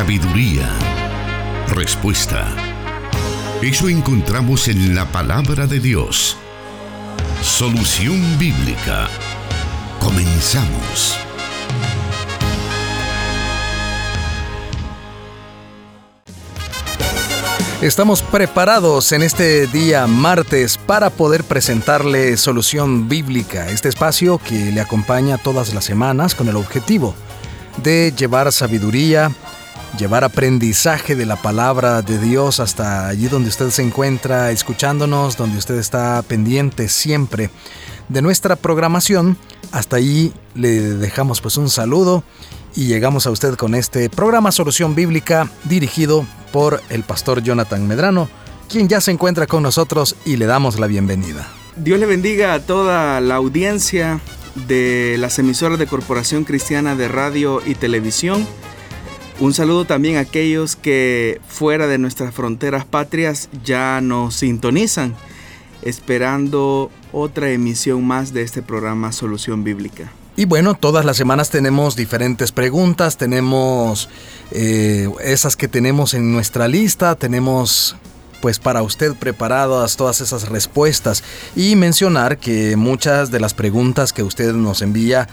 sabiduría, respuesta. Eso encontramos en la palabra de Dios. Solución bíblica. Comenzamos. Estamos preparados en este día martes para poder presentarle Solución Bíblica, este espacio que le acompaña todas las semanas con el objetivo de llevar sabiduría, llevar aprendizaje de la palabra de Dios hasta allí donde usted se encuentra escuchándonos, donde usted está pendiente siempre de nuestra programación. Hasta allí le dejamos pues un saludo y llegamos a usted con este programa Solución Bíblica dirigido por el pastor Jonathan Medrano, quien ya se encuentra con nosotros y le damos la bienvenida. Dios le bendiga a toda la audiencia de las emisoras de Corporación Cristiana de Radio y Televisión. Un saludo también a aquellos que fuera de nuestras fronteras patrias ya nos sintonizan, esperando otra emisión más de este programa Solución Bíblica. Y bueno, todas las semanas tenemos diferentes preguntas, tenemos eh, esas que tenemos en nuestra lista, tenemos pues para usted preparadas todas esas respuestas y mencionar que muchas de las preguntas que usted nos envía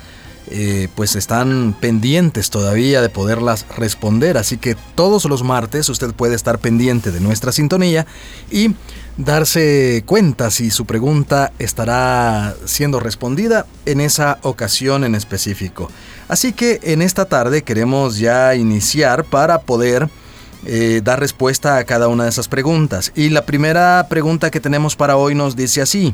eh, pues están pendientes todavía de poderlas responder. Así que todos los martes usted puede estar pendiente de nuestra sintonía y darse cuenta si su pregunta estará siendo respondida en esa ocasión en específico. Así que en esta tarde queremos ya iniciar para poder eh, dar respuesta a cada una de esas preguntas. Y la primera pregunta que tenemos para hoy nos dice así.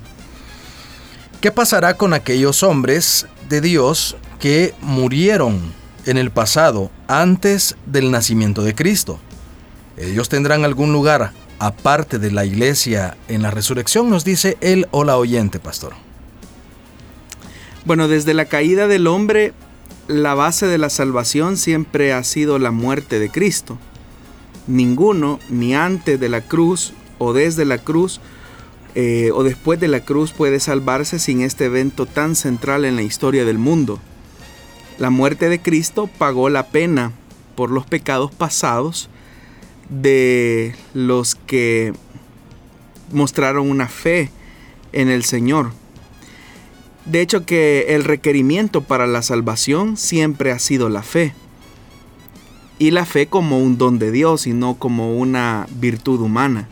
¿Qué pasará con aquellos hombres de Dios que murieron en el pasado antes del nacimiento de Cristo? ¿Ellos tendrán algún lugar aparte de la iglesia en la resurrección? Nos dice él o la oyente, pastor. Bueno, desde la caída del hombre, la base de la salvación siempre ha sido la muerte de Cristo. Ninguno, ni antes de la cruz o desde la cruz, eh, o después de la cruz puede salvarse sin este evento tan central en la historia del mundo. La muerte de Cristo pagó la pena por los pecados pasados de los que mostraron una fe en el Señor. De hecho que el requerimiento para la salvación siempre ha sido la fe. Y la fe como un don de Dios y no como una virtud humana.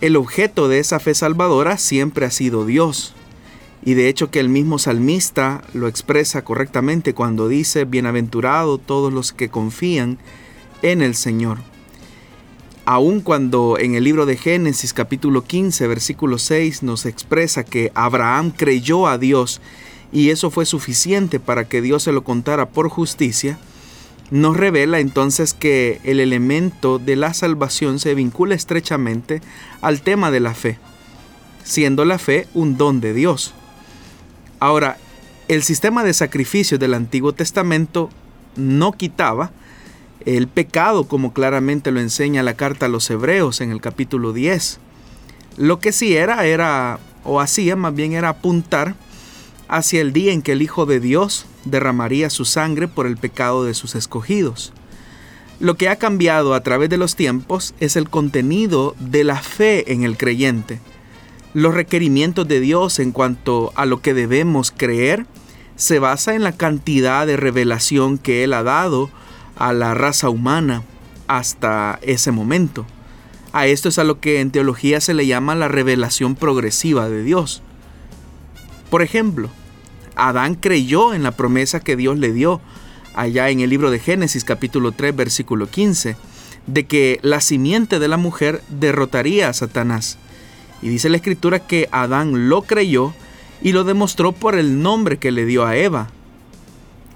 El objeto de esa fe salvadora siempre ha sido Dios. Y de hecho que el mismo salmista lo expresa correctamente cuando dice, Bienaventurado todos los que confían en el Señor. Aun cuando en el libro de Génesis capítulo 15 versículo 6 nos expresa que Abraham creyó a Dios y eso fue suficiente para que Dios se lo contara por justicia, nos revela entonces que el elemento de la salvación se vincula estrechamente al tema de la fe, siendo la fe un don de Dios. Ahora, el sistema de sacrificios del Antiguo Testamento no quitaba el pecado como claramente lo enseña la carta a los Hebreos en el capítulo 10. Lo que sí era, era, o hacía más bien era apuntar hacia el día en que el Hijo de Dios derramaría su sangre por el pecado de sus escogidos. Lo que ha cambiado a través de los tiempos es el contenido de la fe en el creyente. Los requerimientos de Dios en cuanto a lo que debemos creer se basa en la cantidad de revelación que Él ha dado a la raza humana hasta ese momento. A esto es a lo que en teología se le llama la revelación progresiva de Dios. Por ejemplo, Adán creyó en la promesa que Dios le dio allá en el libro de Génesis capítulo 3 versículo 15, de que la simiente de la mujer derrotaría a Satanás. Y dice la escritura que Adán lo creyó y lo demostró por el nombre que le dio a Eva.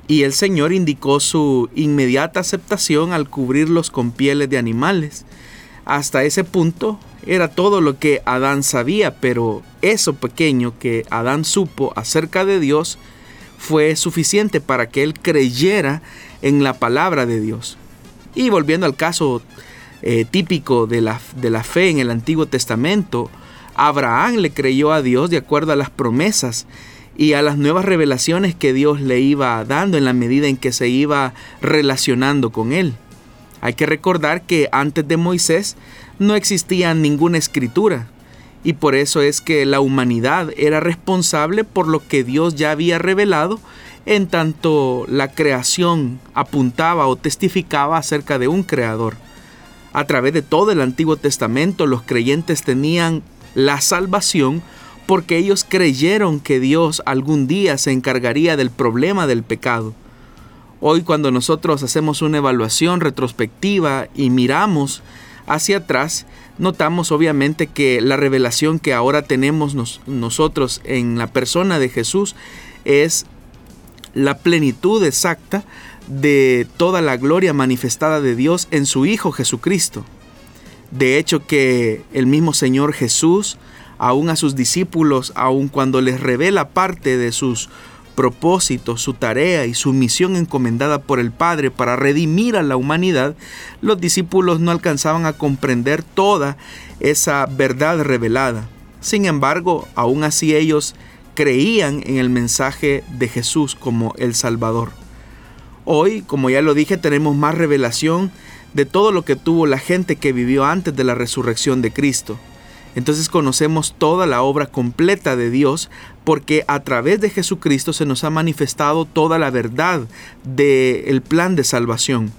Y el Señor indicó su inmediata aceptación al cubrirlos con pieles de animales. Hasta ese punto era todo lo que Adán sabía, pero eso pequeño que Adán supo acerca de Dios fue suficiente para que él creyera en la palabra de Dios. Y volviendo al caso eh, típico de la, de la fe en el Antiguo Testamento, Abraham le creyó a Dios de acuerdo a las promesas y a las nuevas revelaciones que Dios le iba dando en la medida en que se iba relacionando con él. Hay que recordar que antes de Moisés no existía ninguna escritura, y por eso es que la humanidad era responsable por lo que Dios ya había revelado en tanto la creación apuntaba o testificaba acerca de un creador. A través de todo el Antiguo Testamento los creyentes tenían la salvación porque ellos creyeron que Dios algún día se encargaría del problema del pecado. Hoy cuando nosotros hacemos una evaluación retrospectiva y miramos hacia atrás, notamos obviamente que la revelación que ahora tenemos nosotros en la persona de Jesús es la plenitud exacta de toda la gloria manifestada de Dios en su Hijo Jesucristo. De hecho que el mismo Señor Jesús, aún a sus discípulos, aun cuando les revela parte de sus propósito, su tarea y su misión encomendada por el Padre para redimir a la humanidad, los discípulos no alcanzaban a comprender toda esa verdad revelada. Sin embargo, aún así ellos creían en el mensaje de Jesús como el Salvador. Hoy, como ya lo dije, tenemos más revelación de todo lo que tuvo la gente que vivió antes de la resurrección de Cristo. Entonces conocemos toda la obra completa de Dios porque a través de Jesucristo se nos ha manifestado toda la verdad del plan de salvación.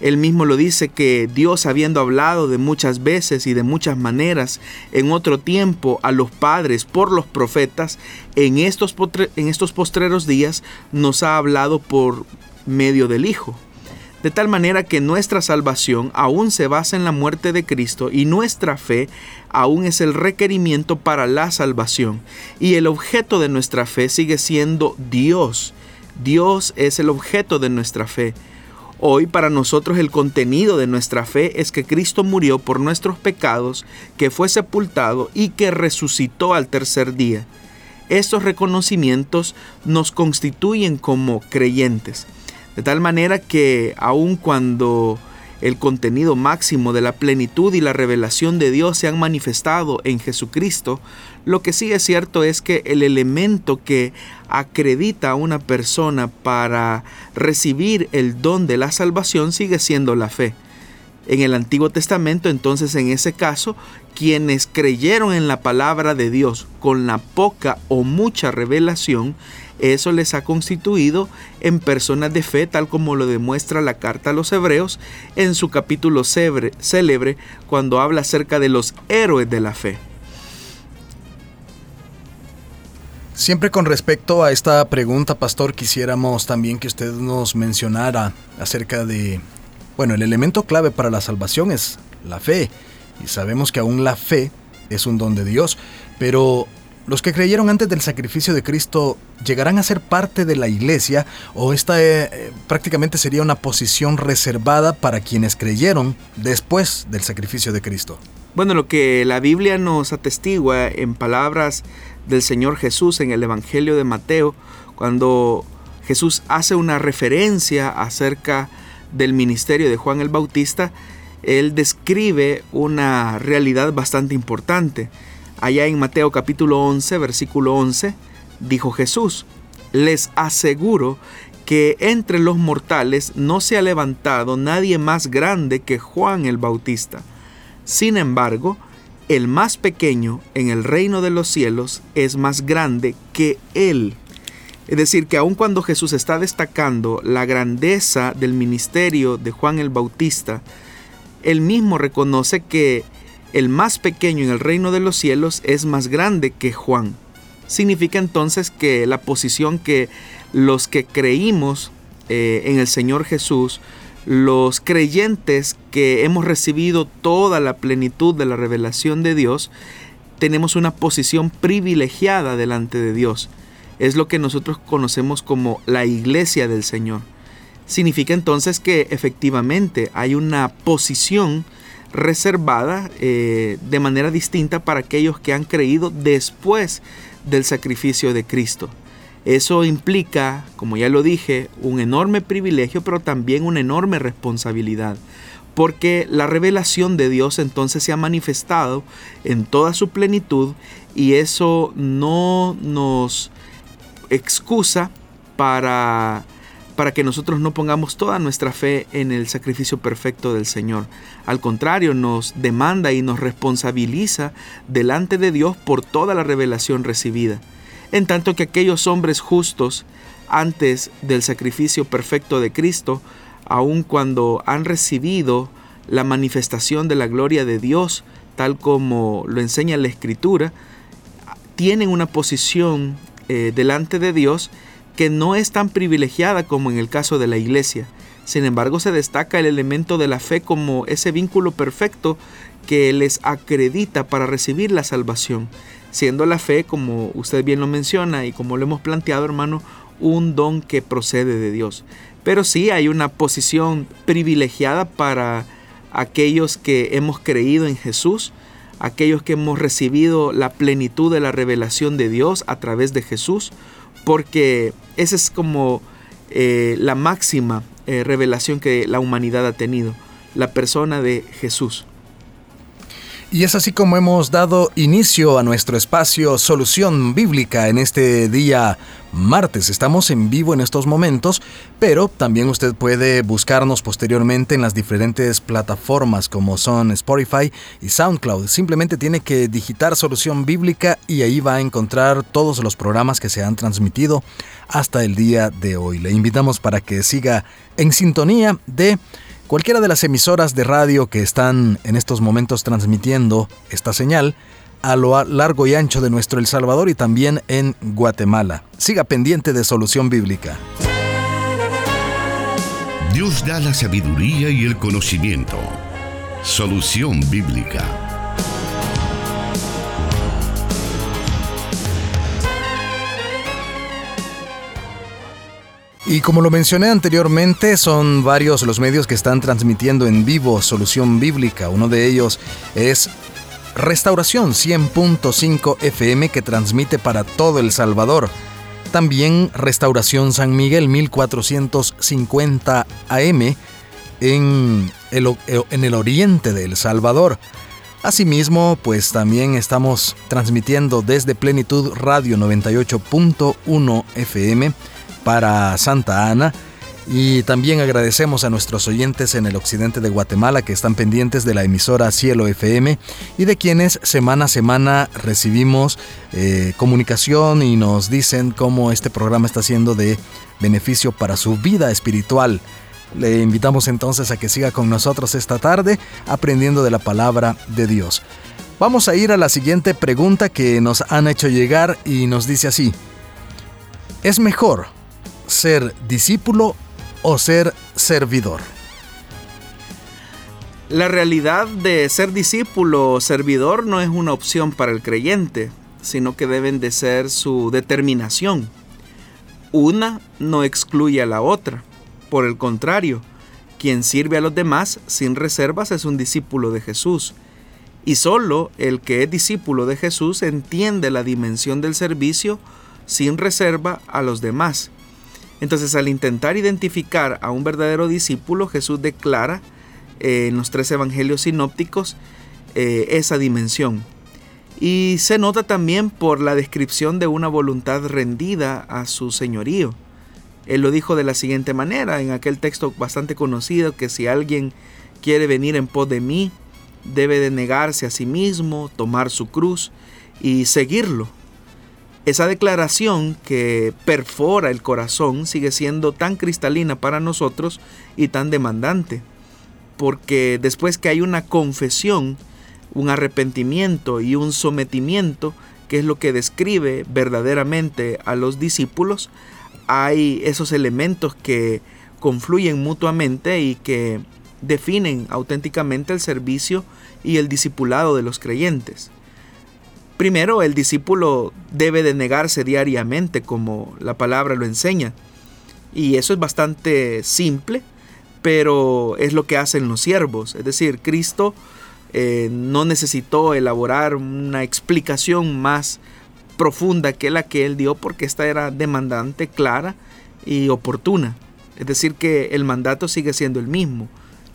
Él mismo lo dice que Dios habiendo hablado de muchas veces y de muchas maneras en otro tiempo a los padres por los profetas, en estos, en estos postreros días nos ha hablado por medio del Hijo de tal manera que nuestra salvación aún se basa en la muerte de Cristo y nuestra fe aún es el requerimiento para la salvación. Y el objeto de nuestra fe sigue siendo Dios. Dios es el objeto de nuestra fe. Hoy para nosotros el contenido de nuestra fe es que Cristo murió por nuestros pecados, que fue sepultado y que resucitó al tercer día. Estos reconocimientos nos constituyen como creyentes. De tal manera que aun cuando el contenido máximo de la plenitud y la revelación de Dios se han manifestado en Jesucristo, lo que sí es cierto es que el elemento que acredita a una persona para recibir el don de la salvación sigue siendo la fe. En el Antiguo Testamento, entonces en ese caso, quienes creyeron en la palabra de Dios con la poca o mucha revelación, eso les ha constituido en personas de fe, tal como lo demuestra la carta a los hebreos en su capítulo célebre, cuando habla acerca de los héroes de la fe. Siempre con respecto a esta pregunta, pastor, quisiéramos también que usted nos mencionara acerca de, bueno, el elemento clave para la salvación es la fe. Y sabemos que aún la fe es un don de Dios, pero ¿Los que creyeron antes del sacrificio de Cristo llegarán a ser parte de la iglesia o esta eh, prácticamente sería una posición reservada para quienes creyeron después del sacrificio de Cristo? Bueno, lo que la Biblia nos atestigua en palabras del Señor Jesús en el Evangelio de Mateo, cuando Jesús hace una referencia acerca del ministerio de Juan el Bautista, él describe una realidad bastante importante. Allá en Mateo capítulo 11, versículo 11, dijo Jesús, les aseguro que entre los mortales no se ha levantado nadie más grande que Juan el Bautista. Sin embargo, el más pequeño en el reino de los cielos es más grande que él. Es decir, que aun cuando Jesús está destacando la grandeza del ministerio de Juan el Bautista, él mismo reconoce que el más pequeño en el reino de los cielos es más grande que Juan. Significa entonces que la posición que los que creímos eh, en el Señor Jesús, los creyentes que hemos recibido toda la plenitud de la revelación de Dios, tenemos una posición privilegiada delante de Dios. Es lo que nosotros conocemos como la iglesia del Señor. Significa entonces que efectivamente hay una posición reservada eh, de manera distinta para aquellos que han creído después del sacrificio de Cristo. Eso implica, como ya lo dije, un enorme privilegio, pero también una enorme responsabilidad, porque la revelación de Dios entonces se ha manifestado en toda su plenitud y eso no nos excusa para para que nosotros no pongamos toda nuestra fe en el sacrificio perfecto del Señor. Al contrario, nos demanda y nos responsabiliza delante de Dios por toda la revelación recibida. En tanto que aquellos hombres justos, antes del sacrificio perfecto de Cristo, aun cuando han recibido la manifestación de la gloria de Dios, tal como lo enseña la Escritura, tienen una posición eh, delante de Dios que no es tan privilegiada como en el caso de la iglesia. Sin embargo, se destaca el elemento de la fe como ese vínculo perfecto que les acredita para recibir la salvación, siendo la fe, como usted bien lo menciona y como lo hemos planteado, hermano, un don que procede de Dios. Pero sí hay una posición privilegiada para aquellos que hemos creído en Jesús, aquellos que hemos recibido la plenitud de la revelación de Dios a través de Jesús, porque esa es como eh, la máxima eh, revelación que la humanidad ha tenido, la persona de Jesús. Y es así como hemos dado inicio a nuestro espacio Solución Bíblica en este día martes. Estamos en vivo en estos momentos, pero también usted puede buscarnos posteriormente en las diferentes plataformas como son Spotify y SoundCloud. Simplemente tiene que digitar Solución Bíblica y ahí va a encontrar todos los programas que se han transmitido hasta el día de hoy. Le invitamos para que siga en sintonía de Cualquiera de las emisoras de radio que están en estos momentos transmitiendo esta señal a lo largo y ancho de nuestro El Salvador y también en Guatemala. Siga pendiente de Solución Bíblica. Dios da la sabiduría y el conocimiento. Solución Bíblica. Y como lo mencioné anteriormente, son varios los medios que están transmitiendo en vivo Solución Bíblica. Uno de ellos es Restauración 100.5 FM que transmite para todo El Salvador. También Restauración San Miguel 1450 AM en el, en el oriente de El Salvador. Asimismo, pues también estamos transmitiendo desde Plenitud Radio 98.1 FM para Santa Ana. Y también agradecemos a nuestros oyentes en el occidente de Guatemala que están pendientes de la emisora Cielo FM y de quienes semana a semana recibimos eh, comunicación y nos dicen cómo este programa está siendo de beneficio para su vida espiritual. Le invitamos entonces a que siga con nosotros esta tarde aprendiendo de la palabra de Dios. Vamos a ir a la siguiente pregunta que nos han hecho llegar y nos dice así. ¿Es mejor ser discípulo o ser servidor? La realidad de ser discípulo o servidor no es una opción para el creyente, sino que deben de ser su determinación. Una no excluye a la otra. Por el contrario, quien sirve a los demás sin reservas es un discípulo de Jesús. Y solo el que es discípulo de Jesús entiende la dimensión del servicio sin reserva a los demás entonces al intentar identificar a un verdadero discípulo, Jesús declara eh, en los tres evangelios sinópticos eh, esa dimensión. Y se nota también por la descripción de una voluntad rendida a su señorío. Él lo dijo de la siguiente manera, en aquel texto bastante conocido, que si alguien quiere venir en pos de mí, debe de negarse a sí mismo, tomar su cruz y seguirlo. Esa declaración que perfora el corazón sigue siendo tan cristalina para nosotros y tan demandante, porque después que hay una confesión, un arrepentimiento y un sometimiento, que es lo que describe verdaderamente a los discípulos, hay esos elementos que confluyen mutuamente y que definen auténticamente el servicio y el discipulado de los creyentes. Primero, el discípulo debe de negarse diariamente como la palabra lo enseña. Y eso es bastante simple, pero es lo que hacen los siervos. Es decir, Cristo eh, no necesitó elaborar una explicación más profunda que la que él dio porque esta era demandante, clara y oportuna. Es decir, que el mandato sigue siendo el mismo,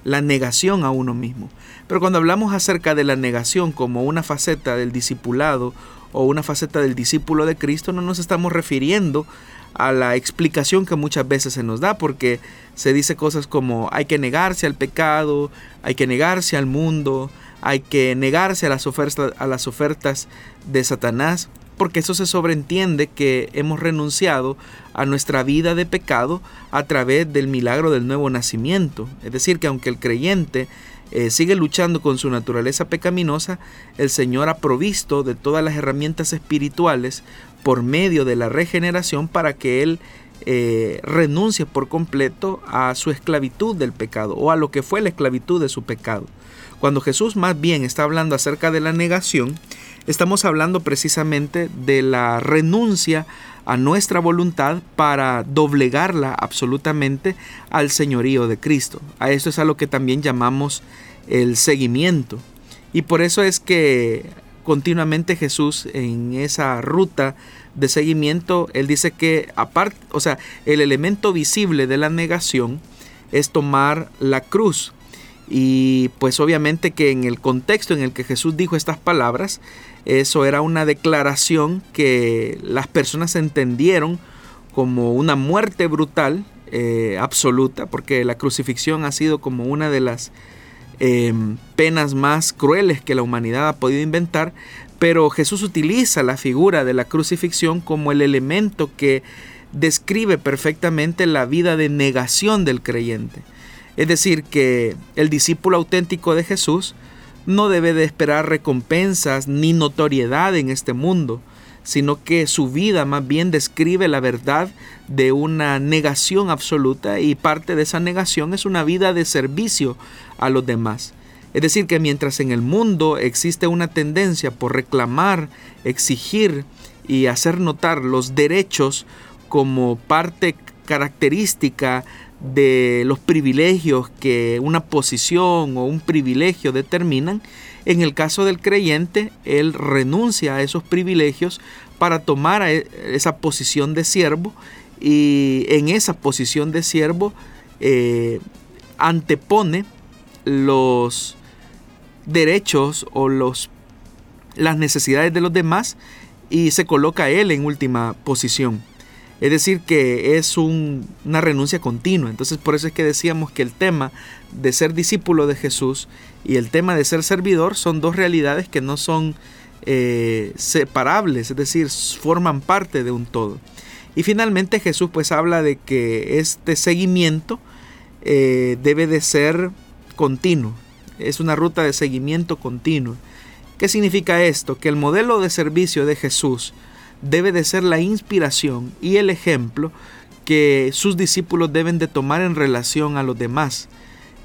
la negación a uno mismo. Pero cuando hablamos acerca de la negación como una faceta del discipulado o una faceta del discípulo de Cristo, no nos estamos refiriendo a la explicación que muchas veces se nos da, porque se dice cosas como hay que negarse al pecado, hay que negarse al mundo, hay que negarse a las ofertas, a las ofertas de Satanás, porque eso se sobreentiende que hemos renunciado a nuestra vida de pecado a través del milagro del nuevo nacimiento. Es decir, que aunque el creyente eh, sigue luchando con su naturaleza pecaminosa, el Señor ha provisto de todas las herramientas espirituales por medio de la regeneración para que Él eh, renuncie por completo a su esclavitud del pecado o a lo que fue la esclavitud de su pecado. Cuando Jesús más bien está hablando acerca de la negación, estamos hablando precisamente de la renuncia a nuestra voluntad para doblegarla absolutamente al señorío de Cristo. A esto es a lo que también llamamos el seguimiento. Y por eso es que continuamente Jesús en esa ruta de seguimiento, él dice que aparte, o sea, el elemento visible de la negación es tomar la cruz. Y pues obviamente que en el contexto en el que Jesús dijo estas palabras, eso era una declaración que las personas entendieron como una muerte brutal, eh, absoluta, porque la crucifixión ha sido como una de las Em, penas más crueles que la humanidad ha podido inventar, pero Jesús utiliza la figura de la crucifixión como el elemento que describe perfectamente la vida de negación del creyente. Es decir, que el discípulo auténtico de Jesús no debe de esperar recompensas ni notoriedad en este mundo, sino que su vida más bien describe la verdad de una negación absoluta y parte de esa negación es una vida de servicio a los demás. Es decir, que mientras en el mundo existe una tendencia por reclamar, exigir y hacer notar los derechos como parte característica de los privilegios que una posición o un privilegio determinan, en el caso del creyente, él renuncia a esos privilegios para tomar e, esa posición de siervo y en esa posición de siervo eh, antepone los derechos o los, las necesidades de los demás y se coloca él en última posición. Es decir, que es una renuncia continua. Entonces por eso es que decíamos que el tema de ser discípulo de Jesús y el tema de ser servidor son dos realidades que no son eh, separables, es decir, forman parte de un todo. Y finalmente Jesús pues habla de que este seguimiento eh, debe de ser continuo, es una ruta de seguimiento continuo. ¿Qué significa esto? Que el modelo de servicio de Jesús debe de ser la inspiración y el ejemplo que sus discípulos deben de tomar en relación a los demás.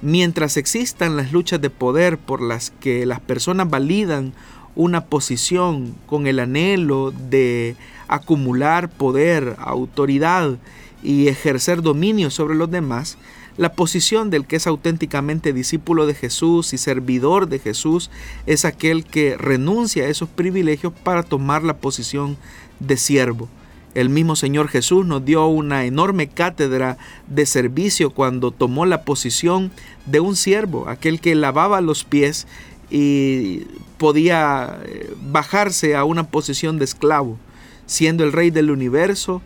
Mientras existan las luchas de poder por las que las personas validan una posición con el anhelo de acumular poder, autoridad y ejercer dominio sobre los demás, la posición del que es auténticamente discípulo de Jesús y servidor de Jesús es aquel que renuncia a esos privilegios para tomar la posición de siervo. El mismo Señor Jesús nos dio una enorme cátedra de servicio cuando tomó la posición de un siervo, aquel que lavaba los pies y podía eh, bajarse a una posición de esclavo. Siendo el rey del universo,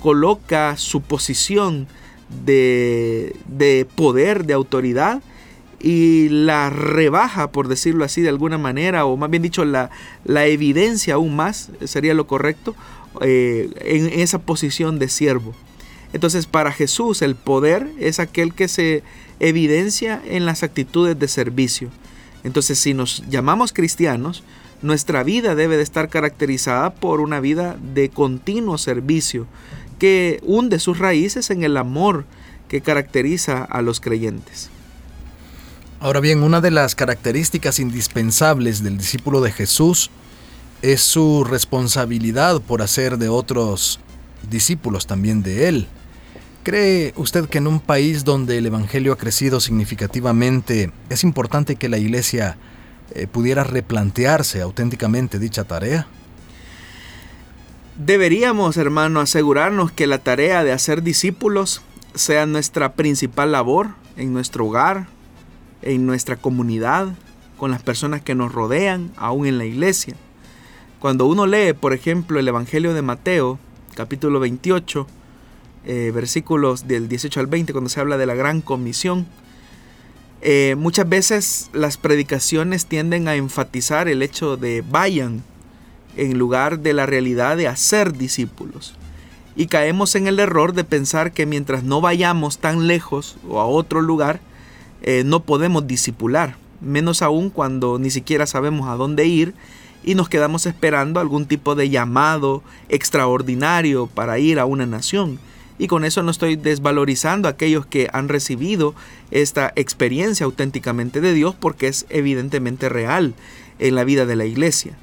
coloca su posición de, de poder, de autoridad, y la rebaja, por decirlo así de alguna manera, o más bien dicho, la, la evidencia aún más, sería lo correcto, eh, en esa posición de siervo. Entonces para Jesús el poder es aquel que se evidencia en las actitudes de servicio. Entonces si nos llamamos cristianos, nuestra vida debe de estar caracterizada por una vida de continuo servicio que hunde sus raíces en el amor que caracteriza a los creyentes. Ahora bien, una de las características indispensables del discípulo de Jesús es su responsabilidad por hacer de otros discípulos también de Él. ¿Cree usted que en un país donde el Evangelio ha crecido significativamente es importante que la Iglesia eh, pudiera replantearse auténticamente dicha tarea? Deberíamos, hermano, asegurarnos que la tarea de hacer discípulos sea nuestra principal labor en nuestro hogar, en nuestra comunidad, con las personas que nos rodean, aún en la iglesia. Cuando uno lee, por ejemplo, el Evangelio de Mateo, capítulo 28, eh, versículos del 18 al 20, cuando se habla de la gran comisión. Eh, muchas veces las predicaciones tienden a enfatizar el hecho de vayan en lugar de la realidad de hacer discípulos. Y caemos en el error de pensar que mientras no vayamos tan lejos o a otro lugar, eh, no podemos discipular, menos aún cuando ni siquiera sabemos a dónde ir y nos quedamos esperando algún tipo de llamado extraordinario para ir a una nación. Y con eso no estoy desvalorizando a aquellos que han recibido esta experiencia auténticamente de Dios porque es evidentemente real en la vida de la iglesia.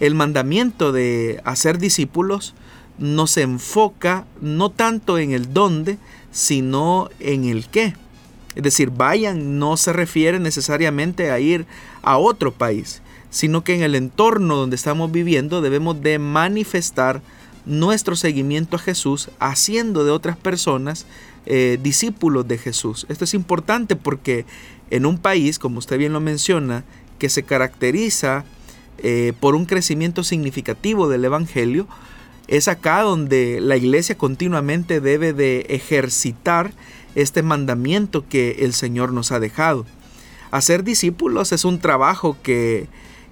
El mandamiento de hacer discípulos no se enfoca no tanto en el dónde, sino en el qué. Es decir, vayan no se refiere necesariamente a ir a otro país, sino que en el entorno donde estamos viviendo debemos de manifestar nuestro seguimiento a Jesús haciendo de otras personas eh, discípulos de Jesús. Esto es importante porque en un país, como usted bien lo menciona, que se caracteriza eh, por un crecimiento significativo del Evangelio, es acá donde la iglesia continuamente debe de ejercitar este mandamiento que el Señor nos ha dejado. Hacer discípulos es un trabajo que,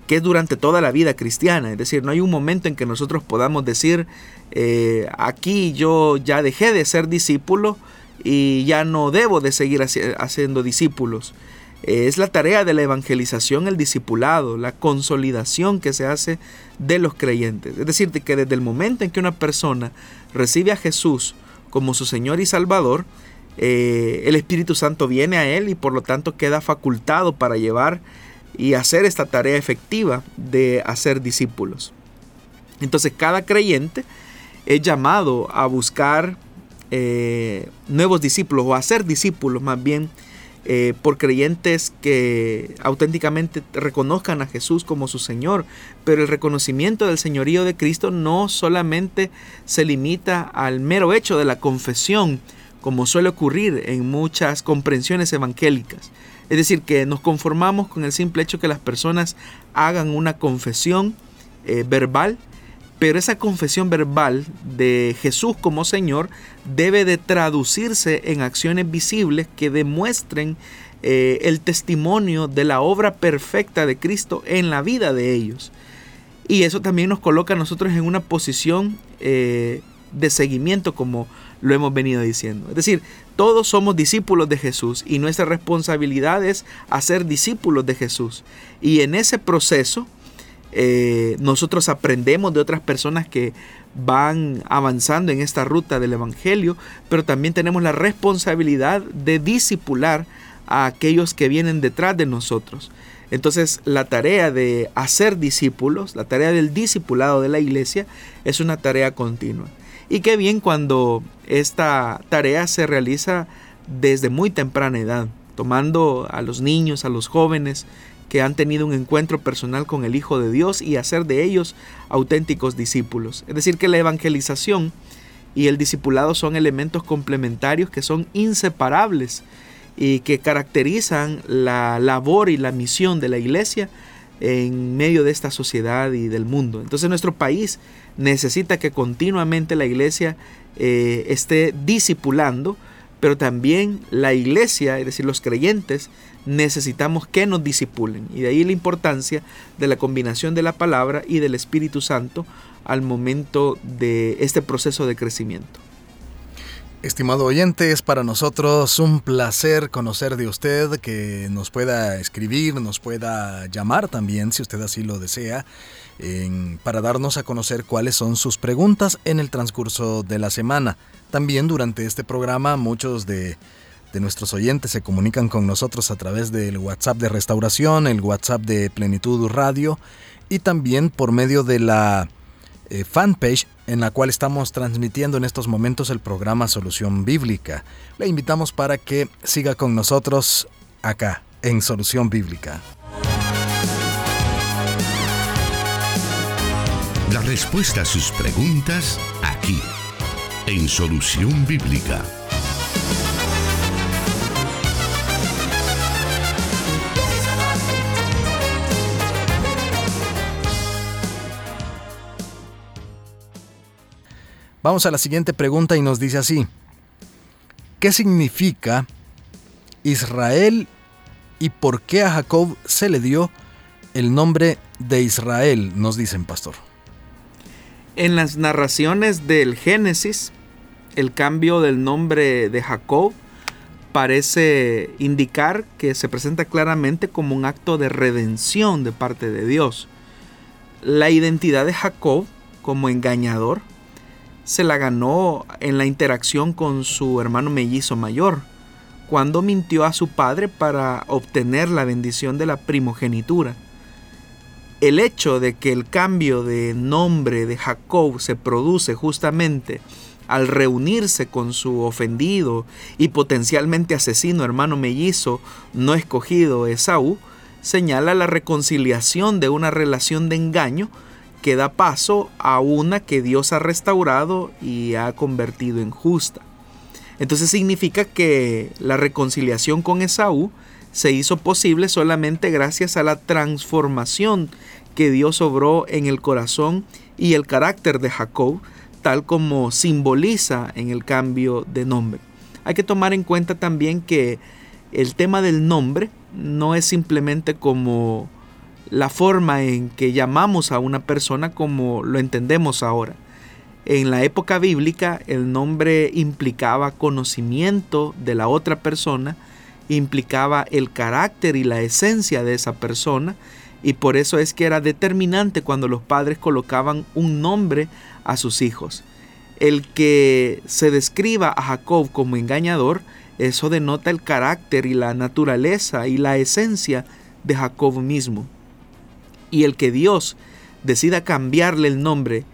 que es durante toda la vida cristiana, es decir, no hay un momento en que nosotros podamos decir, eh, aquí yo ya dejé de ser discípulo y ya no debo de seguir haciendo discípulos. Es la tarea de la evangelización, el discipulado, la consolidación que se hace de los creyentes. Es decir, que desde el momento en que una persona recibe a Jesús como su Señor y Salvador, eh, el Espíritu Santo viene a él y por lo tanto queda facultado para llevar y hacer esta tarea efectiva de hacer discípulos. Entonces cada creyente es llamado a buscar eh, nuevos discípulos o a hacer discípulos más bien eh, por creyentes que auténticamente reconozcan a Jesús como su Señor. Pero el reconocimiento del señorío de Cristo no solamente se limita al mero hecho de la confesión, como suele ocurrir en muchas comprensiones evangélicas. Es decir, que nos conformamos con el simple hecho que las personas hagan una confesión eh, verbal, pero esa confesión verbal de Jesús como Señor debe de traducirse en acciones visibles que demuestren eh, el testimonio de la obra perfecta de Cristo en la vida de ellos. Y eso también nos coloca a nosotros en una posición eh, de seguimiento como lo hemos venido diciendo. Es decir, todos somos discípulos de Jesús y nuestra responsabilidad es hacer discípulos de Jesús. Y en ese proceso eh, nosotros aprendemos de otras personas que van avanzando en esta ruta del Evangelio, pero también tenemos la responsabilidad de discipular a aquellos que vienen detrás de nosotros. Entonces la tarea de hacer discípulos, la tarea del discipulado de la iglesia es una tarea continua. Y qué bien cuando esta tarea se realiza desde muy temprana edad, tomando a los niños, a los jóvenes que han tenido un encuentro personal con el Hijo de Dios y hacer de ellos auténticos discípulos. Es decir, que la evangelización y el discipulado son elementos complementarios que son inseparables y que caracterizan la labor y la misión de la iglesia en medio de esta sociedad y del mundo. Entonces nuestro país necesita que continuamente la iglesia eh, esté discipulando, pero también la iglesia, es decir, los creyentes, necesitamos que nos disipulen. Y de ahí la importancia de la combinación de la palabra y del Espíritu Santo al momento de este proceso de crecimiento. Estimado oyente, es para nosotros un placer conocer de usted, que nos pueda escribir, nos pueda llamar también, si usted así lo desea, para darnos a conocer cuáles son sus preguntas en el transcurso de la semana. También durante este programa muchos de, nuestros oyentes se comunican con nosotros a través del WhatsApp de Restauración, el WhatsApp de Plenitud Radio y también por medio de la eh, fanpage en la cual estamos transmitiendo en estos momentos el programa Solución Bíblica. Le invitamos para que siga con nosotros acá en Solución Bíblica. La respuesta a sus preguntas aquí, en Solución Bíblica. Vamos a la siguiente pregunta y nos dice así. ¿Qué significa Israel y por qué a Jacob se le dio el nombre de Israel? Nos dicen, pastor. En las narraciones del Génesis, el cambio del nombre de Jacob parece indicar que se presenta claramente como un acto de redención de parte de Dios. La identidad de Jacob como engañador se la ganó en la interacción con su hermano mellizo mayor, cuando mintió a su padre para obtener la bendición de la primogenitura. El hecho de que el cambio de nombre de Jacob se produce justamente al reunirse con su ofendido y potencialmente asesino hermano mellizo no escogido Esaú, señala la reconciliación de una relación de engaño que da paso a una que Dios ha restaurado y ha convertido en justa. Entonces significa que la reconciliación con Esaú se hizo posible solamente gracias a la transformación que Dios obró en el corazón y el carácter de Jacob, tal como simboliza en el cambio de nombre. Hay que tomar en cuenta también que el tema del nombre no es simplemente como la forma en que llamamos a una persona como lo entendemos ahora. En la época bíblica el nombre implicaba conocimiento de la otra persona, implicaba el carácter y la esencia de esa persona y por eso es que era determinante cuando los padres colocaban un nombre a sus hijos. El que se describa a Jacob como engañador, eso denota el carácter y la naturaleza y la esencia de Jacob mismo y el que Dios decida cambiarle el nombre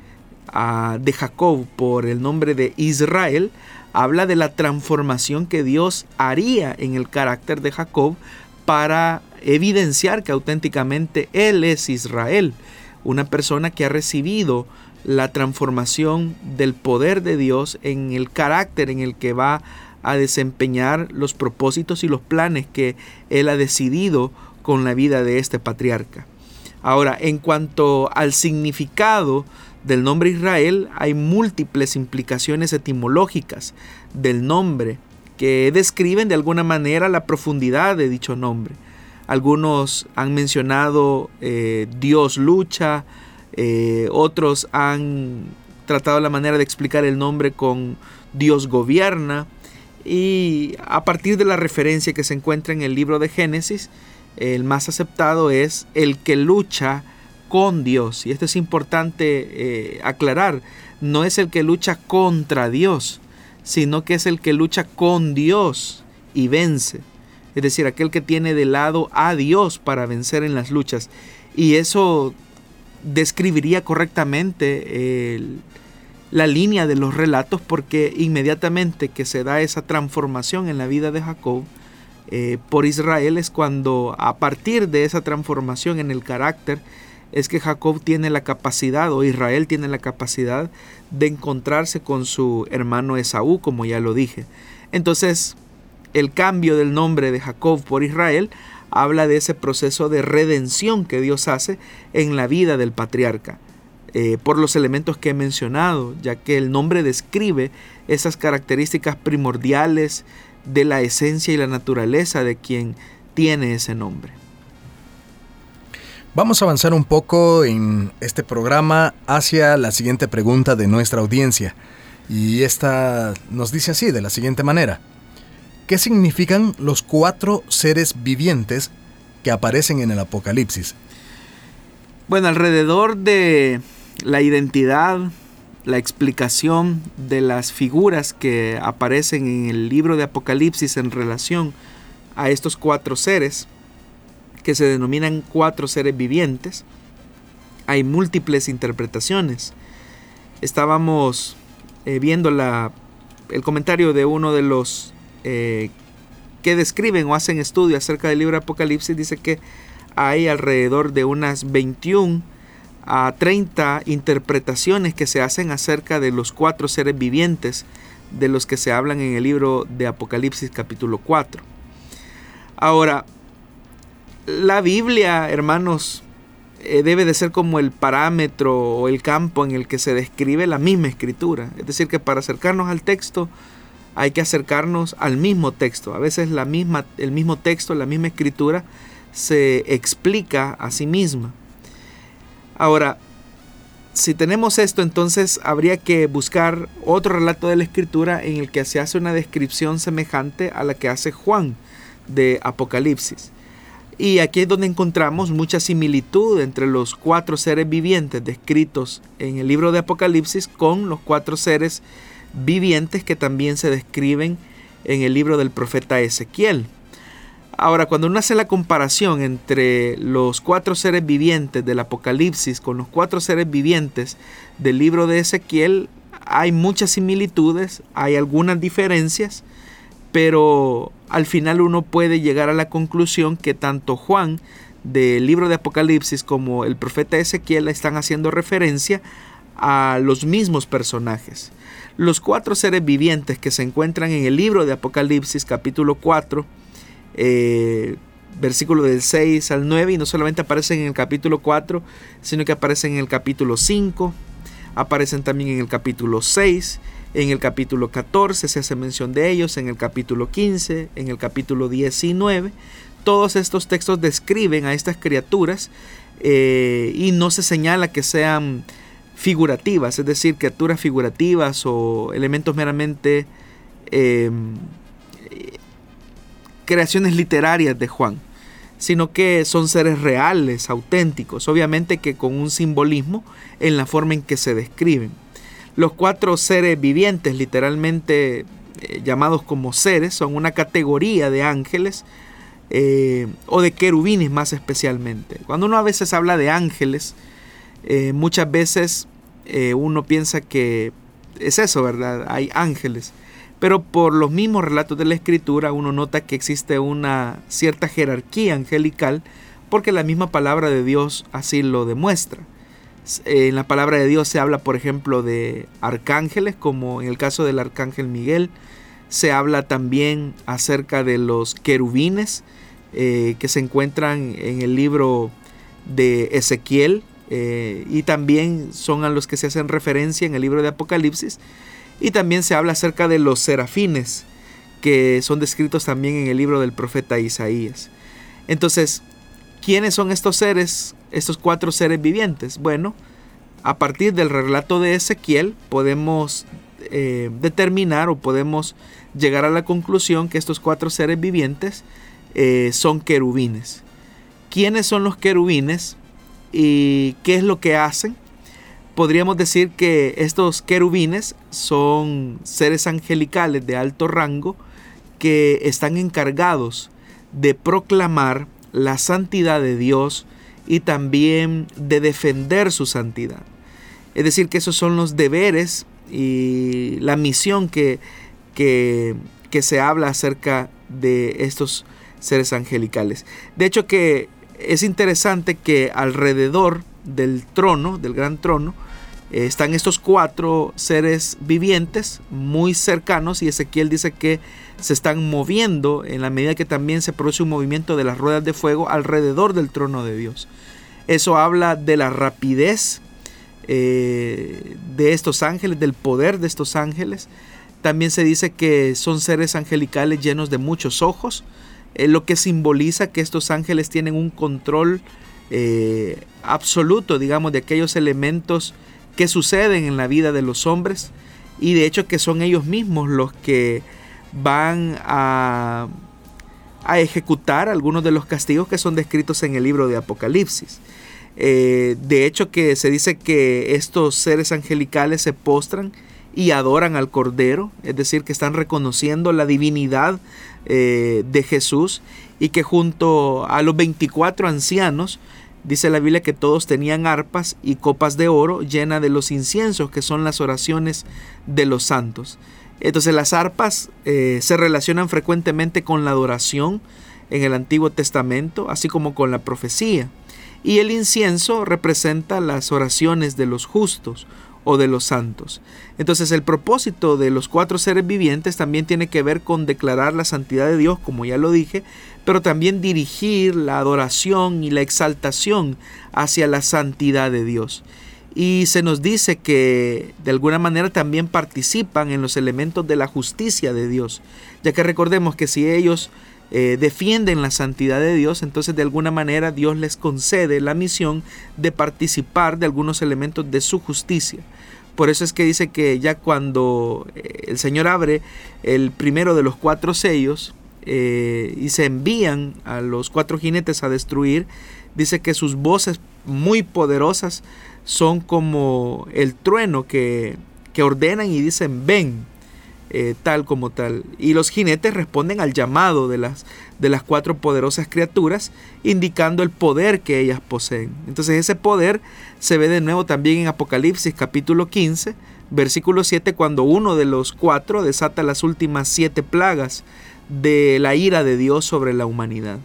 de Jacob por el nombre de Israel, habla de la transformación que Dios haría en el carácter de Jacob para evidenciar que auténticamente Él es Israel, una persona que ha recibido la transformación del poder de Dios en el carácter en el que va a desempeñar los propósitos y los planes que Él ha decidido con la vida de este patriarca. Ahora, en cuanto al significado del nombre Israel, hay múltiples implicaciones etimológicas del nombre que describen de alguna manera la profundidad de dicho nombre. Algunos han mencionado eh, Dios lucha, eh, otros han tratado la manera de explicar el nombre con Dios gobierna, y a partir de la referencia que se encuentra en el libro de Génesis, el más aceptado es el que lucha con Dios. Y esto es importante eh, aclarar. No es el que lucha contra Dios, sino que es el que lucha con Dios y vence. Es decir, aquel que tiene de lado a Dios para vencer en las luchas. Y eso describiría correctamente la línea de los relatos porque inmediatamente que se da esa transformación en la vida de Jacob, eh, por Israel es cuando a partir de esa transformación en el carácter es que Jacob tiene la capacidad o Israel tiene la capacidad de encontrarse con su hermano Esaú, como ya lo dije. Entonces, el cambio del nombre de Jacob por Israel habla de ese proceso de redención que Dios hace en la vida del patriarca. Eh, por los elementos que he mencionado, ya que el nombre describe esas características primordiales de la esencia y la naturaleza de quien tiene ese nombre. Vamos a avanzar un poco en este programa hacia la siguiente pregunta de nuestra audiencia. Y esta nos dice así, de la siguiente manera. ¿Qué significan los cuatro seres vivientes que aparecen en el Apocalipsis? Bueno, alrededor de la identidad, la explicación de las figuras que aparecen en el libro de Apocalipsis en relación a estos cuatro seres, que se denominan cuatro seres vivientes. Hay múltiples interpretaciones. Estábamos eh, viendo la, el comentario de uno de los eh, que describen o hacen estudio acerca del libro de Apocalipsis. Dice que hay alrededor de unas 21 a 30 interpretaciones que se hacen acerca de los cuatro seres vivientes de los que se hablan en el libro de Apocalipsis capítulo 4. Ahora, la Biblia, hermanos, eh, debe de ser como el parámetro o el campo en el que se describe la misma escritura. Es decir, que para acercarnos al texto hay que acercarnos al mismo texto. A veces la misma, el mismo texto, la misma escritura se explica a sí misma. Ahora, si tenemos esto, entonces habría que buscar otro relato de la escritura en el que se hace una descripción semejante a la que hace Juan de Apocalipsis. Y aquí es donde encontramos mucha similitud entre los cuatro seres vivientes descritos en el libro de Apocalipsis con los cuatro seres vivientes que también se describen en el libro del profeta Ezequiel. Ahora, cuando uno hace la comparación entre los cuatro seres vivientes del Apocalipsis con los cuatro seres vivientes del libro de Ezequiel, hay muchas similitudes, hay algunas diferencias, pero al final uno puede llegar a la conclusión que tanto Juan del libro de Apocalipsis como el profeta Ezequiel están haciendo referencia a los mismos personajes. Los cuatro seres vivientes que se encuentran en el libro de Apocalipsis capítulo 4 eh, versículo del 6 al 9, y no solamente aparecen en el capítulo 4, sino que aparecen en el capítulo 5, aparecen también en el capítulo 6, en el capítulo 14 se hace mención de ellos, en el capítulo 15, en el capítulo 19. Todos estos textos describen a estas criaturas eh, y no se señala que sean figurativas, es decir, criaturas figurativas o elementos meramente eh, creaciones literarias de Juan, sino que son seres reales, auténticos, obviamente que con un simbolismo en la forma en que se describen. Los cuatro seres vivientes, literalmente eh, llamados como seres, son una categoría de ángeles eh, o de querubines más especialmente. Cuando uno a veces habla de ángeles, eh, muchas veces uno piensa que es eso, ¿verdad? Hay ángeles. Pero por los mismos relatos de la escritura uno nota que existe una cierta jerarquía angelical porque la misma palabra de Dios así lo demuestra. En la palabra de Dios se habla, por ejemplo, de arcángeles, como en el caso del arcángel Miguel. Se habla también acerca de los querubines eh, que se encuentran en el libro de Ezequiel eh, y también son a los que se hacen referencia en el libro de Apocalipsis. Y también se habla acerca de los serafines, que son descritos también en el libro del profeta Isaías. Entonces, ¿quiénes son estos seres, estos cuatro seres vivientes? Bueno, a partir del relato de Ezequiel podemos eh, determinar o podemos llegar a la conclusión que estos cuatro seres vivientes eh, son querubines. ¿Quiénes son los querubines y qué es lo que hacen? podríamos decir que estos querubines son seres angelicales de alto rango que están encargados de proclamar la santidad de Dios y también de defender su santidad. Es decir, que esos son los deberes y la misión que, que, que se habla acerca de estos seres angelicales. De hecho que es interesante que alrededor del trono, del gran trono, están estos cuatro seres vivientes muy cercanos y Ezequiel dice que se están moviendo en la medida que también se produce un movimiento de las ruedas de fuego alrededor del trono de Dios. Eso habla de la rapidez eh, de estos ángeles, del poder de estos ángeles. También se dice que son seres angelicales llenos de muchos ojos, eh, lo que simboliza que estos ángeles tienen un control eh, absoluto, digamos, de aquellos elementos que suceden en la vida de los hombres y de hecho que son ellos mismos los que van a, a ejecutar algunos de los castigos que son descritos en el libro de Apocalipsis. Eh, de hecho que se dice que estos seres angelicales se postran y adoran al Cordero, es decir, que están reconociendo la divinidad eh, de Jesús y que junto a los 24 ancianos Dice la Biblia que todos tenían arpas y copas de oro llenas de los inciensos, que son las oraciones de los santos. Entonces las arpas eh, se relacionan frecuentemente con la adoración en el Antiguo Testamento, así como con la profecía. Y el incienso representa las oraciones de los justos o de los santos. Entonces el propósito de los cuatro seres vivientes también tiene que ver con declarar la santidad de Dios, como ya lo dije, pero también dirigir la adoración y la exaltación hacia la santidad de Dios. Y se nos dice que de alguna manera también participan en los elementos de la justicia de Dios, ya que recordemos que si ellos eh, defienden la santidad de Dios, entonces de alguna manera Dios les concede la misión de participar de algunos elementos de su justicia. Por eso es que dice que ya cuando eh, el Señor abre el primero de los cuatro sellos eh, y se envían a los cuatro jinetes a destruir, dice que sus voces muy poderosas son como el trueno que, que ordenan y dicen ven, eh, tal como tal. Y los jinetes responden al llamado de las, de las cuatro poderosas criaturas, indicando el poder que ellas poseen. Entonces ese poder se ve de nuevo también en Apocalipsis capítulo 15, versículo 7, cuando uno de los cuatro desata las últimas siete plagas de la ira de Dios sobre la humanidad.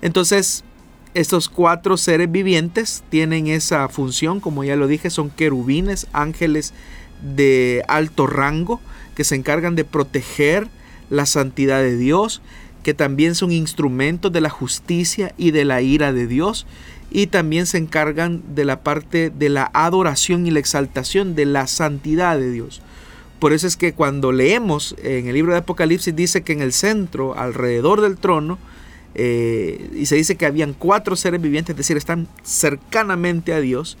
Entonces, estos cuatro seres vivientes tienen esa función, como ya lo dije, son querubines, ángeles de alto rango, que se encargan de proteger la santidad de Dios, que también son instrumentos de la justicia y de la ira de Dios, y también se encargan de la parte de la adoración y la exaltación de la santidad de Dios. Por eso es que cuando leemos en el libro de Apocalipsis dice que en el centro, alrededor del trono, eh, y se dice que habían cuatro seres vivientes, es decir, están cercanamente a Dios.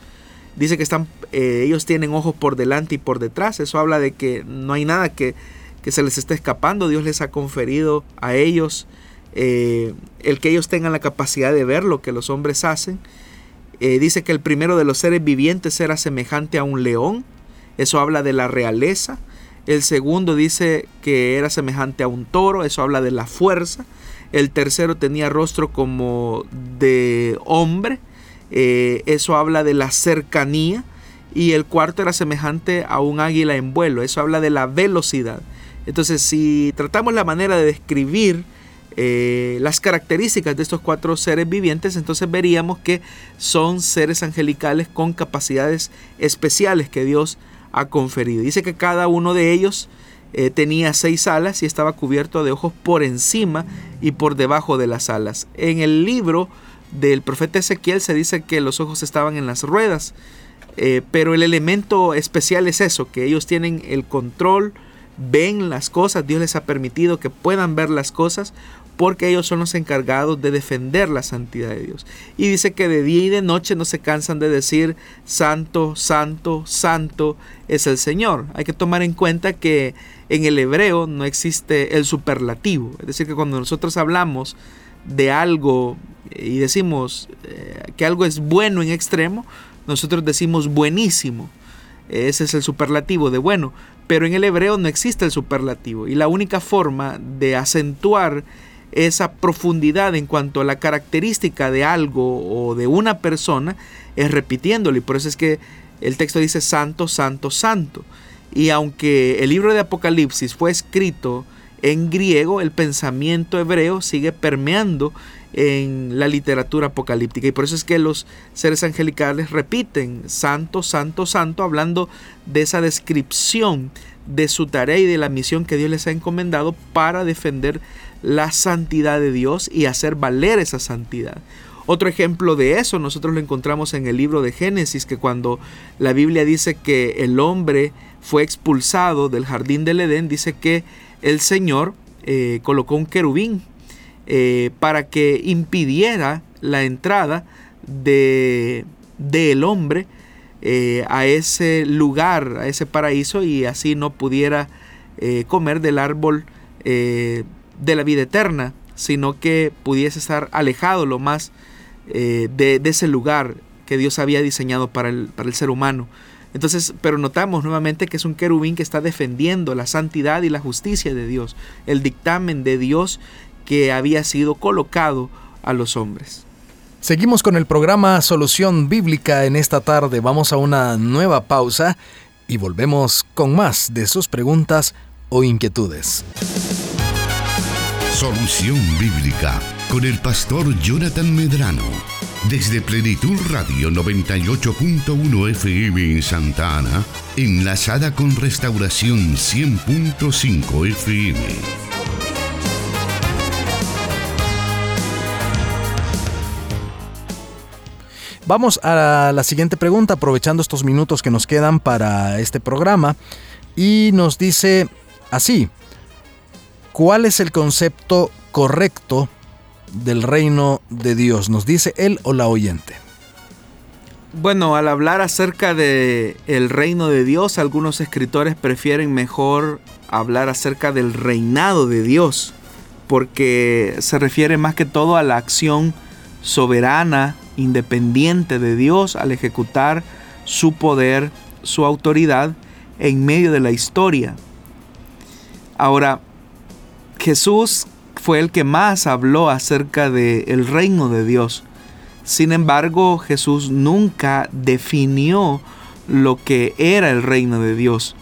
Dice que están, eh, ellos tienen ojos por delante y por detrás. Eso habla de que no hay nada que, que se les esté escapando. Dios les ha conferido a ellos eh, el que ellos tengan la capacidad de ver lo que los hombres hacen. dice que el primero de los seres vivientes era semejante a un león. Eso habla de la realeza. El segundo dice que era semejante a un toro. Eso habla de la fuerza el tercero tenía rostro como de hombre, eh, eso habla de la cercanía, y el cuarto era semejante a un águila en vuelo, eso habla de la velocidad. Entonces, si tratamos la manera de describir eh, las características de estos cuatro seres vivientes, entonces veríamos que son seres angelicales con capacidades especiales que Dios ha conferido. Dice que cada uno de ellos eh, tenía seis alas y estaba cubierto de ojos por encima y por debajo de las alas. En el libro del profeta Ezequiel se dice que los ojos estaban en las ruedas, eh, pero el elemento especial es eso, que ellos tienen el control, ven las cosas, Dios les ha permitido que puedan ver las cosas porque ellos son los encargados de defender la santidad de Dios. Y dice que de día y de noche no se cansan de decir, santo, santo, santo es el Señor. Hay que tomar en cuenta que en el hebreo no existe el superlativo. Es decir, que cuando nosotros hablamos de algo y decimos eh, que algo es bueno en extremo, nosotros decimos buenísimo. Ese es el superlativo de bueno. Pero en el hebreo no existe el superlativo. Y la única forma de acentuar esa profundidad en cuanto a la característica de algo o de una persona es repitiéndolo y por eso es que el texto dice santo, santo, santo. Y aunque el libro de Apocalipsis fue escrito en griego, el pensamiento hebreo sigue permeando en la literatura apocalíptica. Y por eso es que los seres angelicales repiten santo, santo, santo, hablando de esa descripción de su tarea y de la misión que Dios les ha encomendado para defender la santidad de Dios y hacer valer esa santidad. Otro ejemplo de eso nosotros lo encontramos en el libro de Génesis, que cuando la Biblia dice que el hombre fue expulsado del jardín del Edén, dice que el Señor eh, colocó un querubín eh, para que impidiera la entrada de del hombre eh, a ese lugar, a ese paraíso y así no pudiera comer del árbol de la vida eterna, sino que pudiese estar alejado lo más eh, de, ese lugar que Dios había diseñado para el, para el ser humano. Entonces, pero notamos nuevamente que es un querubín que está defendiendo la santidad y la justicia de Dios, el dictamen de Dios que había sido colocado a los hombres. Seguimos con el programa Solución Bíblica en esta tarde. Vamos a una nueva pausa y volvemos con más de sus preguntas o inquietudes. Solución Bíblica con el pastor Jonathan Medrano. Desde Plenitud Radio 98.1 FM en Santa Ana, enlazada con Restauración 100.5 FM. Vamos a la siguiente pregunta, aprovechando estos minutos que nos quedan para este programa. Y nos dice así, ¿cuál es el concepto correcto del reino de Dios? Nos dice él o la oyente. Bueno, al hablar acerca de el reino de Dios, algunos escritores prefieren mejor hablar acerca del reinado de Dios, porque se refiere más que todo a la acción soberana, independiente de Dios al ejecutar su poder, su autoridad en medio de la historia. Ahora, Jesús fue el que más habló acerca del el reino de Dios. Sin embargo, Jesús nunca definió lo que era el reino de Dios.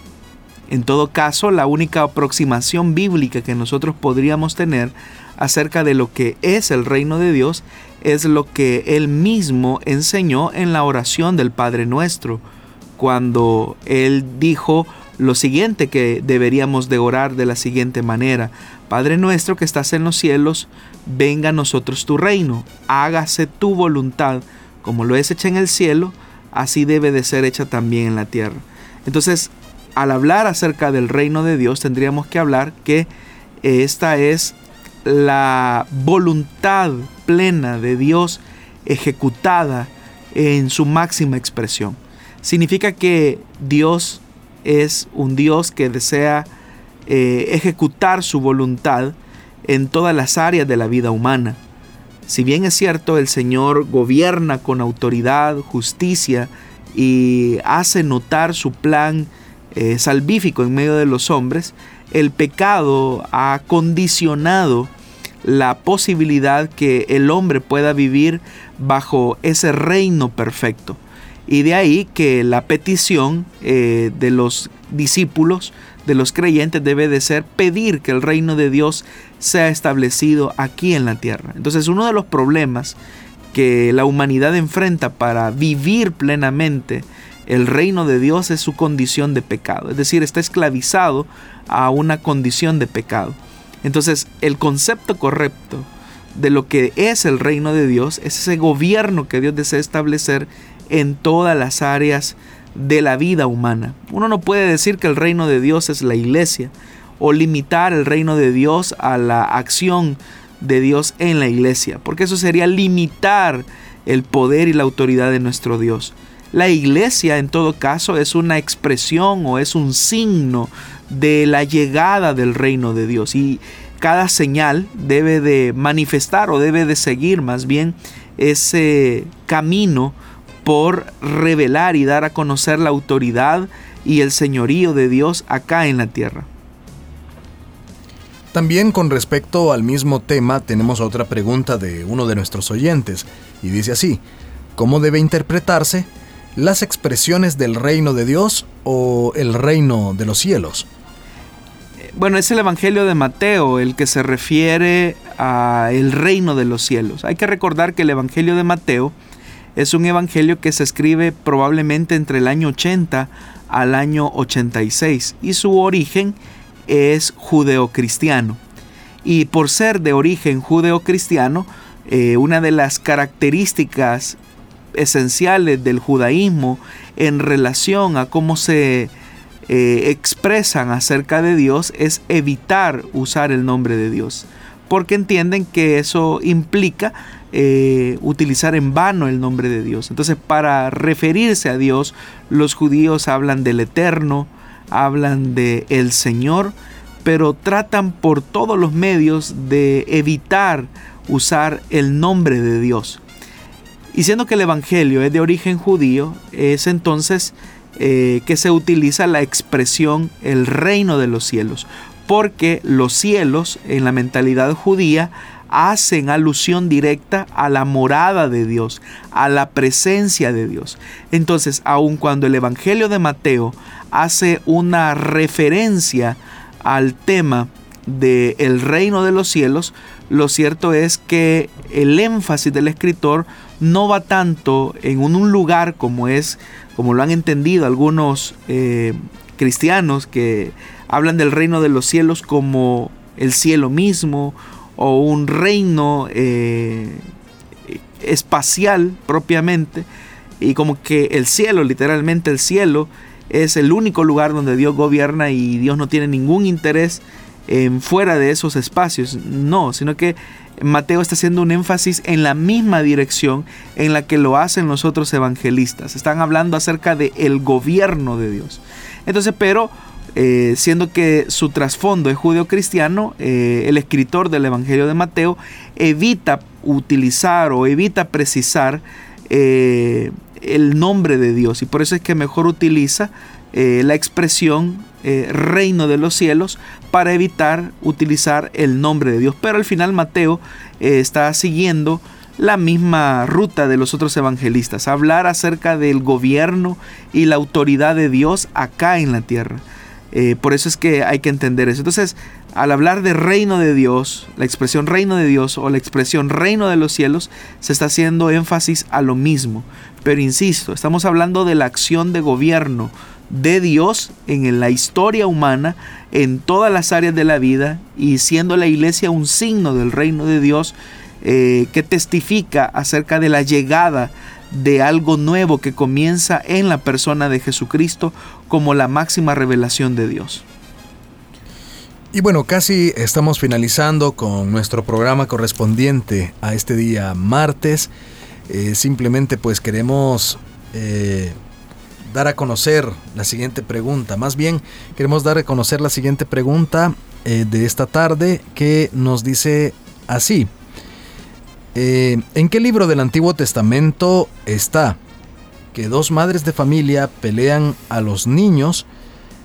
En todo caso, la única aproximación bíblica que nosotros podríamos tener acerca de lo que es el reino de Dios es lo que él mismo enseñó en la oración del Padre Nuestro, cuando él dijo lo siguiente que deberíamos de orar de la siguiente manera. Padre nuestro que estás en los cielos, venga a nosotros tu reino, hágase tu voluntad, como lo es hecha en el cielo, así debe de ser hecha también en la tierra. Entonces, al hablar acerca del reino de Dios, tendríamos que hablar que esta es la voluntad plena de Dios ejecutada en su máxima expresión. Significa que Dios es un Dios que desea eh, ejecutar su voluntad en todas las áreas de la vida humana. Si bien es cierto, el Señor gobierna con autoridad, justicia y hace notar su plan eh, salvífico en medio de los hombres, el pecado ha condicionado la posibilidad que el hombre pueda vivir bajo ese reino perfecto. Y de ahí que la petición eh, de los discípulos, de los creyentes, debe de ser pedir que el reino de Dios sea establecido aquí en la tierra. Entonces uno de los problemas que la humanidad enfrenta para vivir plenamente el reino de Dios es su condición de pecado. Es decir, está esclavizado a una condición de pecado. Entonces el concepto correcto de lo que es el reino de Dios es ese gobierno que Dios desea establecer en todas las áreas de la vida humana. Uno no puede decir que el reino de Dios es la iglesia o limitar el reino de Dios a la acción de Dios en la iglesia, porque eso sería limitar el poder y la autoridad de nuestro Dios. La iglesia en todo caso es una expresión o es un signo de la llegada del reino de Dios y cada señal debe de manifestar o debe de seguir más bien ese camino por revelar y dar a conocer la autoridad y el señorío de Dios acá en la tierra. También con respecto al mismo tema tenemos otra pregunta de uno de nuestros oyentes y dice así, ¿cómo debe interpretarse las expresiones del reino de Dios o el reino de los cielos? Bueno, es el Evangelio de Mateo el que se refiere a el reino de los cielos. Hay que recordar que el Evangelio de Mateo es un evangelio que se escribe probablemente entre el año 80 al año 86 y su origen es judeocristiano. Y por ser de origen judeocristiano, eh, una de las características esenciales del judaísmo en relación a cómo se eh, expresan acerca de Dios es evitar usar el nombre de Dios, porque entienden que eso implica eh, utilizar en vano el nombre de Dios. Entonces, para referirse a Dios, los judíos hablan del Eterno, hablan de el Señor, pero tratan por todos los medios de evitar usar el nombre de Dios. Y siendo que el Evangelio es de origen judío, es entonces eh, que se utiliza la expresión el reino de los cielos, porque los cielos en la mentalidad judía hacen alusión directa a la morada de Dios, a la presencia de Dios. Entonces, aun cuando el Evangelio de Mateo hace una referencia al tema del el reino de los cielos, lo cierto es que el énfasis del escritor no va tanto en un lugar como es, como lo han entendido algunos eh, cristianos que hablan del reino de los cielos como el cielo mismo o un reino eh, espacial propiamente y como que el cielo, literalmente el cielo, es el único lugar donde Dios gobierna y Dios no tiene ningún interés en fuera de esos espacios. No, sino que Mateo está haciendo un énfasis en la misma dirección en la que lo hacen los otros evangelistas. Están hablando acerca del el gobierno de Dios. Entonces, pero eh, siendo que su trasfondo es judeo-cristiano, eh, el escritor del Evangelio de Mateo evita utilizar o evita precisar eh, el nombre de Dios y por eso es que mejor utiliza la expresión reino de los cielos para evitar utilizar el nombre de Dios. Pero al final Mateo está siguiendo la misma ruta de los otros evangelistas, hablar acerca del gobierno y la autoridad de Dios acá en la tierra. Eh, por eso es que hay que entender eso. Entonces, al hablar de reino de Dios, la expresión reino de Dios o la expresión reino de los cielos, se está haciendo énfasis a lo mismo. Pero insisto, estamos hablando de la acción de gobierno de Dios en la historia humana, en todas las áreas de la vida, y siendo la iglesia un signo del reino de Dios eh, que testifica acerca de la llegada de algo nuevo que comienza en la persona de Jesucristo como la máxima revelación de Dios. Y bueno, casi estamos finalizando con nuestro programa correspondiente a este día martes. Eh, simplemente pues queremos eh, dar a conocer la siguiente pregunta. Más bien queremos dar a conocer la siguiente pregunta eh, de esta tarde que nos dice así. Eh, ¿En qué libro del Antiguo Testamento está que dos madres de familia pelean a los niños,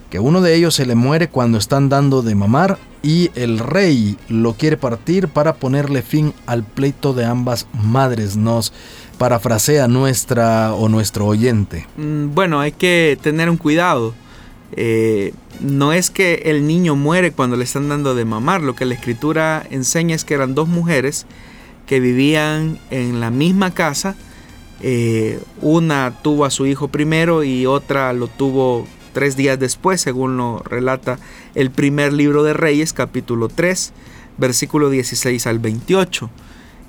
que uno de ellos se le muere cuando están dando de mamar y el rey lo quiere partir para ponerle fin al pleito de ambas madres? Nos parafrasea nuestra o nuestro oyente. Mm, bueno, hay que tener un cuidado. Eh, no es que el niño muere cuando le están dando de mamar, lo que la escritura enseña es que eran dos mujeres que vivían en la misma casa. Eh, una tuvo a su hijo primero y otra lo tuvo tres días después, según lo relata el primer libro de Reyes, capítulo 3, versículo 16 al 28.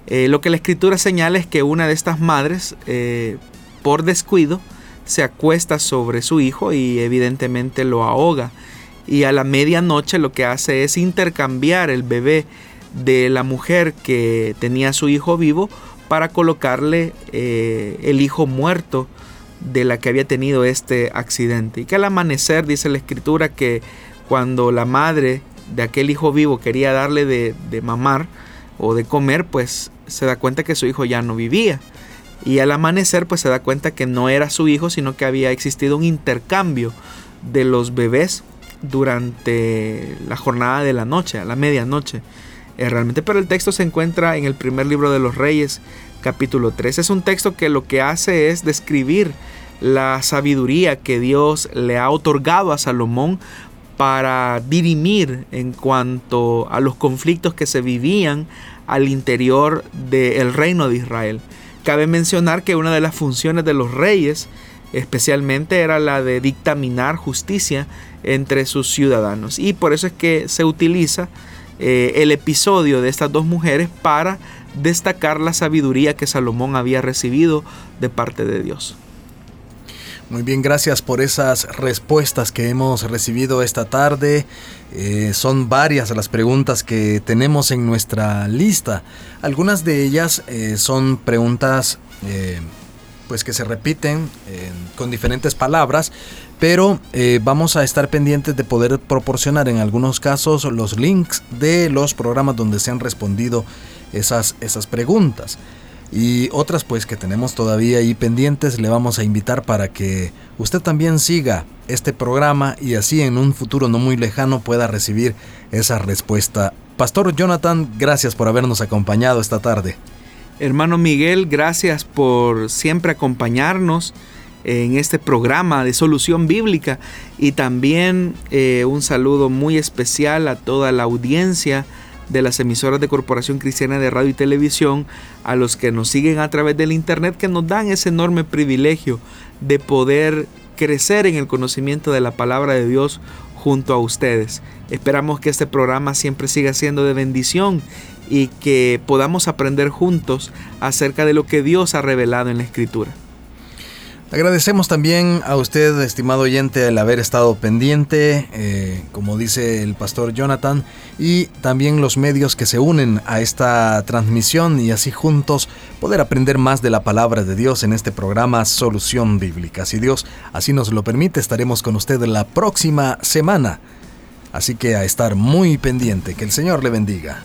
Eh, lo que la escritura señala es que una de estas madres, eh, por descuido, se acuesta sobre su hijo y evidentemente lo ahoga. Y a la medianoche lo que hace es intercambiar el bebé de la mujer que tenía su hijo vivo para colocarle eh, el hijo muerto de la que había tenido este accidente. Y que al amanecer dice la escritura que cuando la madre de aquel hijo vivo quería darle de, de mamar o de comer, pues se da cuenta que su hijo ya no vivía. Y al amanecer pues se da cuenta que no era su hijo, sino que había existido un intercambio de los bebés durante la jornada de la noche, a la medianoche. Eh, realmente, pero el texto se encuentra en el primer libro de los Reyes, capítulo 3. Es un texto que lo que hace es describir la sabiduría que Dios le ha otorgado a Salomón para dirimir en cuanto a los conflictos que se vivían al interior del reino de Israel. Cabe mencionar que una de las funciones de los reyes especialmente era la de dictaminar justicia entre sus ciudadanos y por eso es que se utiliza eh, el episodio de estas dos mujeres para destacar la sabiduría que Salomón había recibido de parte de Dios. Muy bien, gracias por esas respuestas que hemos recibido esta tarde. Eh, son varias las preguntas que tenemos en nuestra lista. Algunas de ellas eh, son preguntas pues que se repiten con diferentes palabras, pero eh, vamos a estar pendientes de poder proporcionar en algunos casos los links de los programas donde se han respondido esas, esas preguntas. Y otras pues que tenemos todavía ahí pendientes, le vamos a invitar para que usted también siga este programa y así en un futuro no muy lejano pueda recibir esa respuesta. Pastor Jonathan, gracias por habernos acompañado esta tarde. Hermano Miguel, gracias por siempre acompañarnos en este programa de solución bíblica y también eh, un saludo muy especial a toda la audiencia de las emisoras de Corporación Cristiana de Radio y Televisión, a los que nos siguen a través del Internet, que nos dan ese enorme privilegio de poder crecer en el conocimiento de la palabra de Dios junto a ustedes. Esperamos que este programa siempre siga siendo de bendición y que podamos aprender juntos acerca de lo que Dios ha revelado en la Escritura. Agradecemos también a usted, estimado oyente, el haber estado pendiente, eh, como dice el pastor Jonathan, y también los medios que se unen a esta transmisión y así juntos poder aprender más de la palabra de Dios en este programa Solución Bíblica. Si Dios así nos lo permite, estaremos con usted la próxima semana. Así que a estar muy pendiente, que el Señor le bendiga.